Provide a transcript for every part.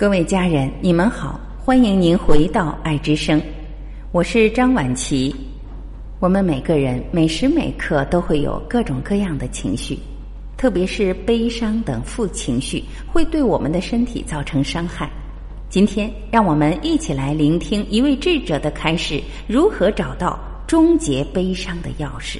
各位家人，你们好，欢迎您回到爱之声，我是张晚琪。我们每个人每时每刻都会有各种各样的情绪，特别是悲伤等负情绪，会对我们的身体造成伤害。今天，让我们一起来聆听一位智者的开始：如何找到终结悲伤的钥匙。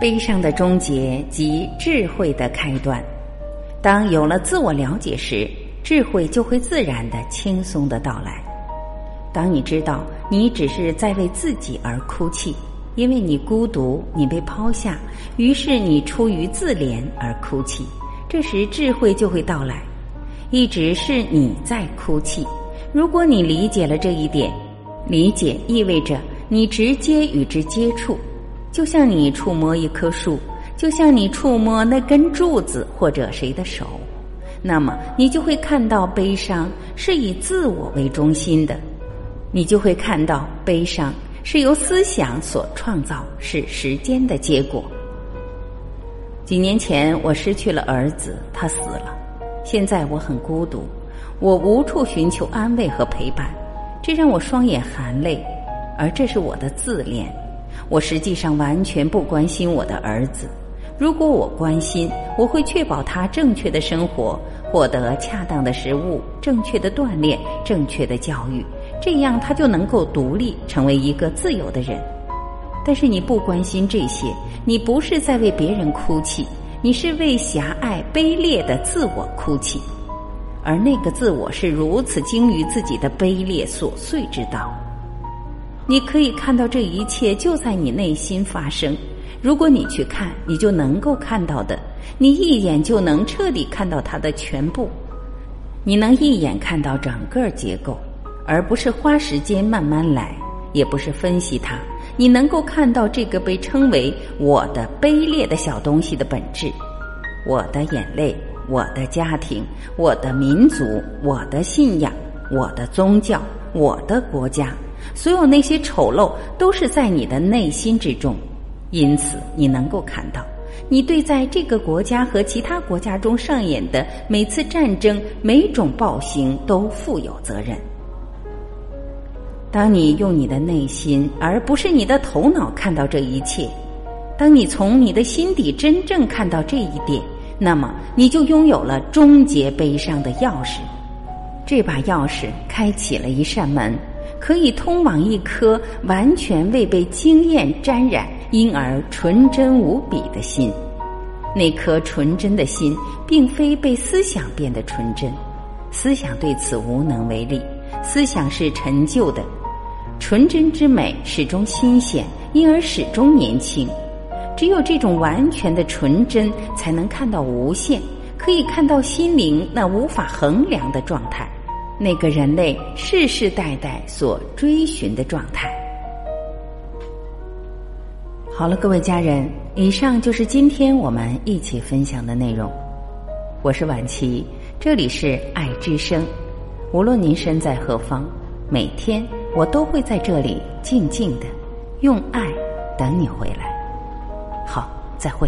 悲伤的终结即智慧的开端。当有了自我了解时，智慧就会自然的、轻松的到来。当你知道你只是在为自己而哭泣，因为你孤独，你被抛下，于是你出于自怜而哭泣，这时智慧就会到来。一直是你在哭泣。如果你理解了这一点，理解意味着你直接与之接触。就像你触摸一棵树，就像你触摸那根柱子或者谁的手，那么你就会看到悲伤是以自我为中心的，你就会看到悲伤是由思想所创造，是时间的结果。几年前我失去了儿子，他死了，现在我很孤独，我无处寻求安慰和陪伴，这让我双眼含泪，而这是我的自恋。我实际上完全不关心我的儿子。如果我关心，我会确保他正确的生活，获得恰当的食物、正确的锻炼、正确的教育，这样他就能够独立，成为一个自由的人。但是你不关心这些，你不是在为别人哭泣，你是为狭隘卑劣的自我哭泣，而那个自我是如此精于自己的卑劣琐碎之道。你可以看到这一切就在你内心发生。如果你去看，你就能够看到的，你一眼就能彻底看到它的全部。你能一眼看到整个结构，而不是花时间慢慢来，也不是分析它。你能够看到这个被称为“我的卑劣”的小东西的本质：我的眼泪，我的家庭，我的民族，我的信仰，我的宗教，我的国家。所有那些丑陋都是在你的内心之中，因此你能够看到，你对在这个国家和其他国家中上演的每次战争、每种暴行都负有责任。当你用你的内心而不是你的头脑看到这一切，当你从你的心底真正看到这一点，那么你就拥有了终结悲伤的钥匙。这把钥匙开启了一扇门。可以通往一颗完全未被经验沾染，因而纯真无比的心。那颗纯真的心，并非被思想变得纯真，思想对此无能为力。思想是陈旧的，纯真之美始终新鲜，因而始终年轻。只有这种完全的纯真，才能看到无限，可以看到心灵那无法衡量的状态。那个人类世世代代所追寻的状态。好了，各位家人，以上就是今天我们一起分享的内容。我是婉琪，这里是爱之声。无论您身在何方，每天我都会在这里静静的用爱等你回来。好，再会。